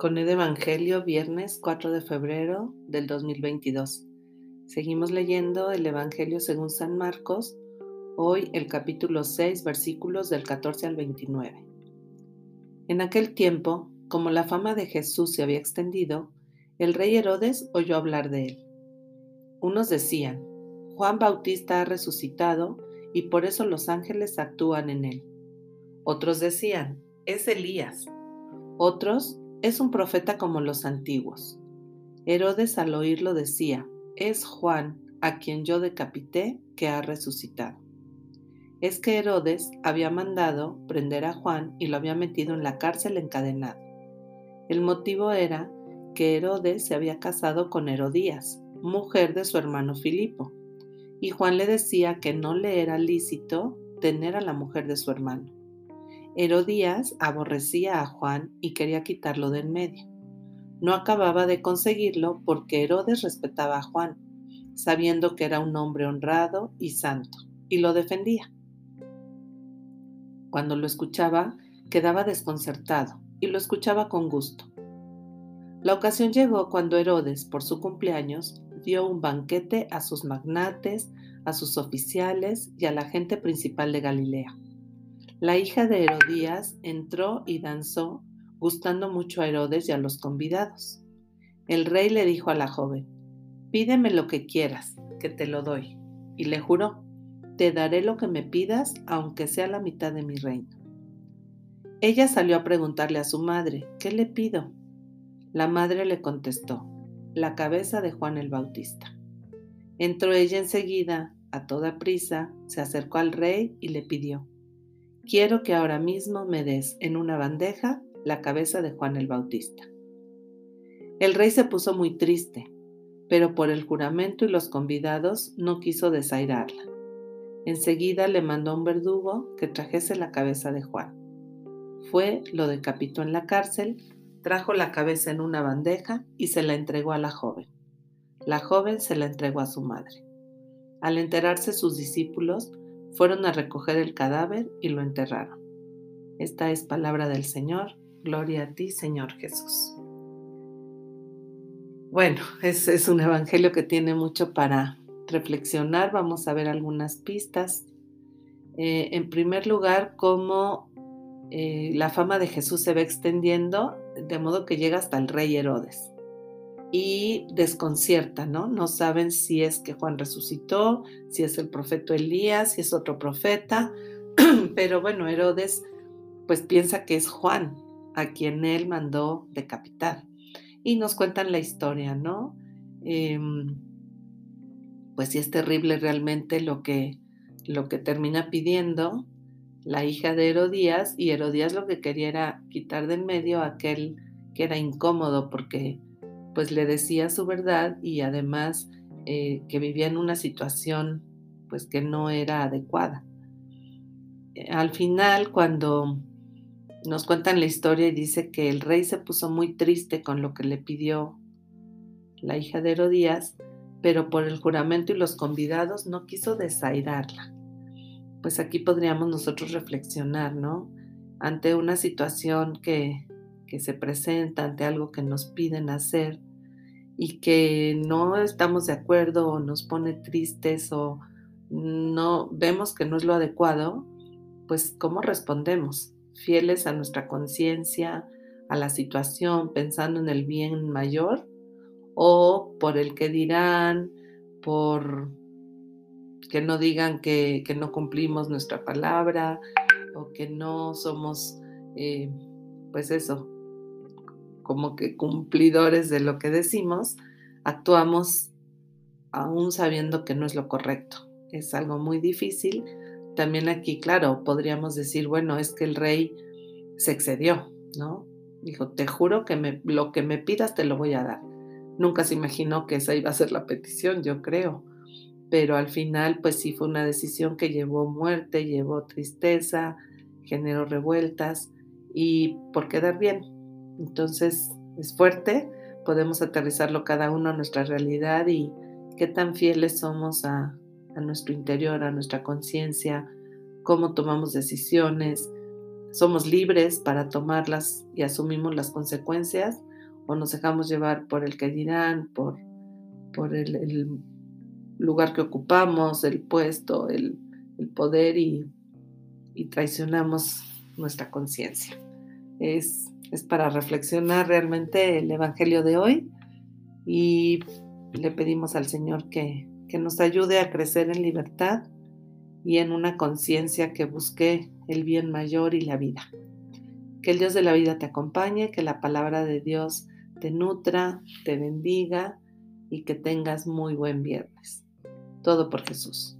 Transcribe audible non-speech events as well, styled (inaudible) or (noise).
Con el Evangelio, viernes 4 de febrero del 2022. Seguimos leyendo el Evangelio según San Marcos, hoy el capítulo 6, versículos del 14 al 29. En aquel tiempo, como la fama de Jesús se había extendido, el rey Herodes oyó hablar de él. Unos decían, Juan Bautista ha resucitado y por eso los ángeles actúan en él. Otros decían, es Elías. Otros, es un profeta como los antiguos. Herodes al oírlo decía, es Juan, a quien yo decapité, que ha resucitado. Es que Herodes había mandado prender a Juan y lo había metido en la cárcel encadenado. El motivo era que Herodes se había casado con Herodías, mujer de su hermano Filipo, y Juan le decía que no le era lícito tener a la mujer de su hermano. Herodías aborrecía a Juan y quería quitarlo de en medio. No acababa de conseguirlo porque Herodes respetaba a Juan, sabiendo que era un hombre honrado y santo, y lo defendía. Cuando lo escuchaba, quedaba desconcertado y lo escuchaba con gusto. La ocasión llegó cuando Herodes, por su cumpleaños, dio un banquete a sus magnates, a sus oficiales y a la gente principal de Galilea. La hija de Herodías entró y danzó, gustando mucho a Herodes y a los convidados. El rey le dijo a la joven, pídeme lo que quieras, que te lo doy. Y le juró, te daré lo que me pidas, aunque sea la mitad de mi reino. Ella salió a preguntarle a su madre, ¿qué le pido? La madre le contestó, la cabeza de Juan el Bautista. Entró ella enseguida, a toda prisa, se acercó al rey y le pidió, quiero que ahora mismo me des en una bandeja la cabeza de Juan el Bautista. El rey se puso muy triste, pero por el juramento y los convidados no quiso desairarla. Enseguida le mandó a un verdugo que trajese la cabeza de Juan. Fue, lo decapitó en la cárcel, trajo la cabeza en una bandeja y se la entregó a la joven. La joven se la entregó a su madre. Al enterarse sus discípulos, fueron a recoger el cadáver y lo enterraron. Esta es palabra del Señor. Gloria a ti, Señor Jesús. Bueno, es, es un evangelio que tiene mucho para reflexionar. Vamos a ver algunas pistas. Eh, en primer lugar, cómo eh, la fama de Jesús se va extendiendo, de modo que llega hasta el rey Herodes y desconcierta, ¿no? No saben si es que Juan resucitó, si es el profeta Elías, si es otro profeta, (clears throat) pero bueno, Herodes pues piensa que es Juan a quien él mandó decapitar. Y nos cuentan la historia, ¿no? Em, pues sí es terrible realmente lo que, lo que termina pidiendo la hija de Herodías y Herodías lo que quería era quitar de en medio a aquel que era incómodo porque pues le decía su verdad y además eh, que vivía en una situación pues que no era adecuada. Eh, al final, cuando nos cuentan la historia y dice que el rey se puso muy triste con lo que le pidió la hija de Herodías, pero por el juramento y los convidados no quiso desairarla. Pues aquí podríamos nosotros reflexionar, ¿no? Ante una situación que que se presenta ante algo que nos piden hacer y que no estamos de acuerdo o nos pone tristes o no vemos que no es lo adecuado, pues ¿cómo respondemos? Fieles a nuestra conciencia, a la situación, pensando en el bien mayor o por el que dirán, por que no digan que, no cumplimos nuestra palabra o que no somos, eh, pues eso, como que cumplidores de lo que decimos, actuamos aún sabiendo que no es lo correcto. Es algo muy difícil. También aquí, claro, podríamos decir, bueno, es que el rey se excedió, ¿no? Dijo, te juro que lo que me pidas te lo voy a dar. Nunca se imaginó que esa iba a ser la petición, yo creo. Pero al final, pues sí fue una decisión que llevó muerte, llevó tristeza, generó revueltas y por quedar bien, entonces es fuerte, podemos aterrizarlo cada uno a nuestra realidad y qué tan fieles somos a, nuestro interior, a nuestra conciencia, cómo tomamos decisiones, somos libres para tomarlas y asumimos las consecuencias o nos dejamos llevar por el que dirán, por, por el, lugar que ocupamos, el puesto, el, poder y, traicionamos nuestra conciencia. Es, es para reflexionar realmente el Evangelio de hoy y le pedimos al Señor que, que nos ayude a crecer en libertad y en una conciencia que busque el bien mayor y la vida. Que el Dios de la vida te acompañe, que la palabra de Dios te nutra, te bendiga y que tengas muy buen viernes. Todo por Jesús.